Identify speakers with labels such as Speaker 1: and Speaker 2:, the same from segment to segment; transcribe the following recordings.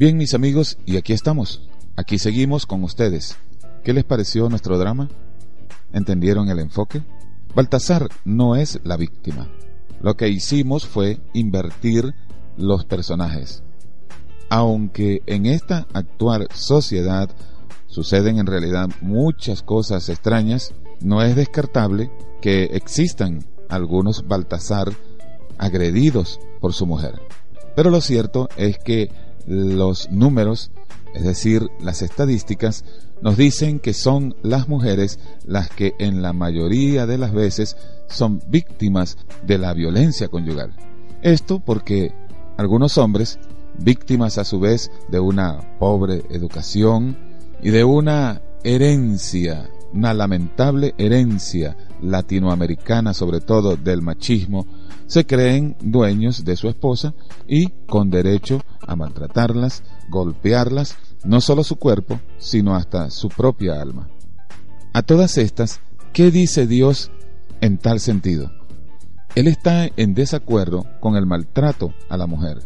Speaker 1: Bien, mis amigos, y aquí estamos. Aquí seguimos con ustedes. ¿Qué les pareció nuestro drama? ¿Entendieron el enfoque? Baltasar no es la víctima. Lo que hicimos fue invertir los personajes. Aunque en esta actual sociedad suceden en realidad muchas cosas extrañas, no es descartable que existan algunos Baltasar agredidos por su mujer. Pero lo cierto es que los números, es decir, las estadísticas, nos dicen que son las mujeres las que en la mayoría de las veces son víctimas de la violencia conyugal. Esto porque algunos hombres, víctimas a su vez de una pobre educación y de una herencia, una lamentable herencia latinoamericana sobre todo del machismo, se creen dueños de su esposa y con derecho a maltratarlas, golpearlas, no solo su cuerpo, sino hasta su propia alma. A todas estas, ¿qué dice Dios en tal sentido? Él está en desacuerdo con el maltrato a la mujer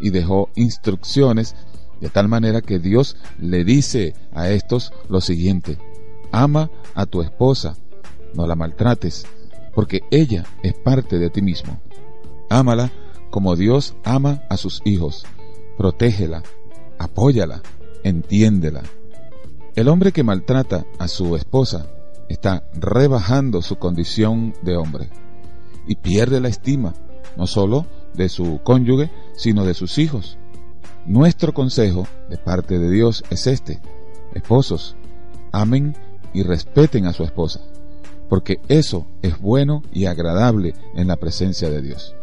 Speaker 1: y dejó instrucciones de tal manera que Dios le dice a estos lo siguiente, ama a tu esposa, no la maltrates, porque ella es parte de ti mismo. Ámala como Dios ama a sus hijos. Protégela, apóyala, entiéndela. El hombre que maltrata a su esposa está rebajando su condición de hombre y pierde la estima, no solo de su cónyuge, sino de sus hijos. Nuestro consejo de parte de Dios es este. Esposos, amen y respeten a su esposa porque eso es bueno y agradable en la presencia de Dios.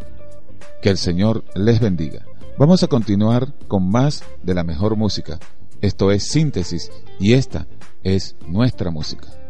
Speaker 1: Que el Señor les bendiga. Vamos a continuar con más de la mejor música. Esto es síntesis y esta es nuestra música.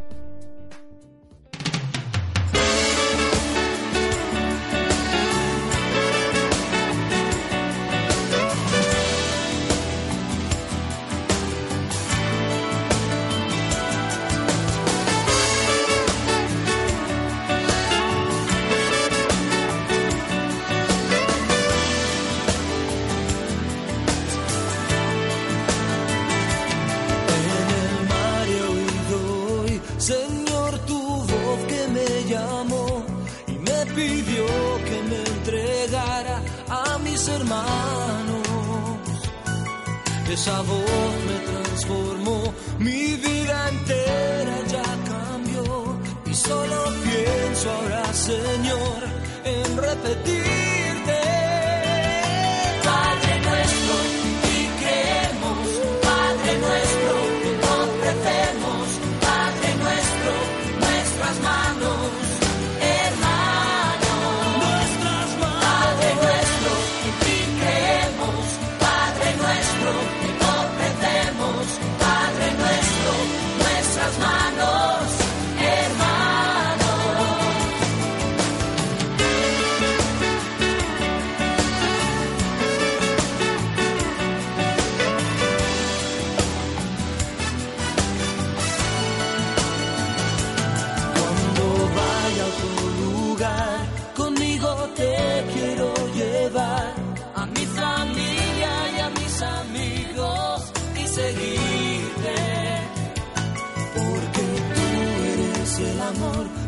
Speaker 2: Esa voz me transformó, mi vida entera ya cambió. Y solo pienso ahora, Señor, en repetirte.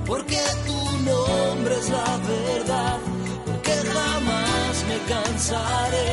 Speaker 2: Porque tu nombre es la verdad, porque jamás me cansaré